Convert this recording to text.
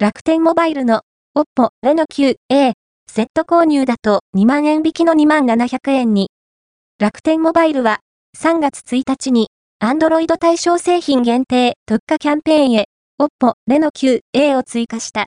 楽天モバイルの OPPO Reno 9A セット購入だと2万円引きの2万700円に。楽天モバイルは3月1日に Android 対象製品限定特価キャンペーンへ OPPO Reno 9A を追加した。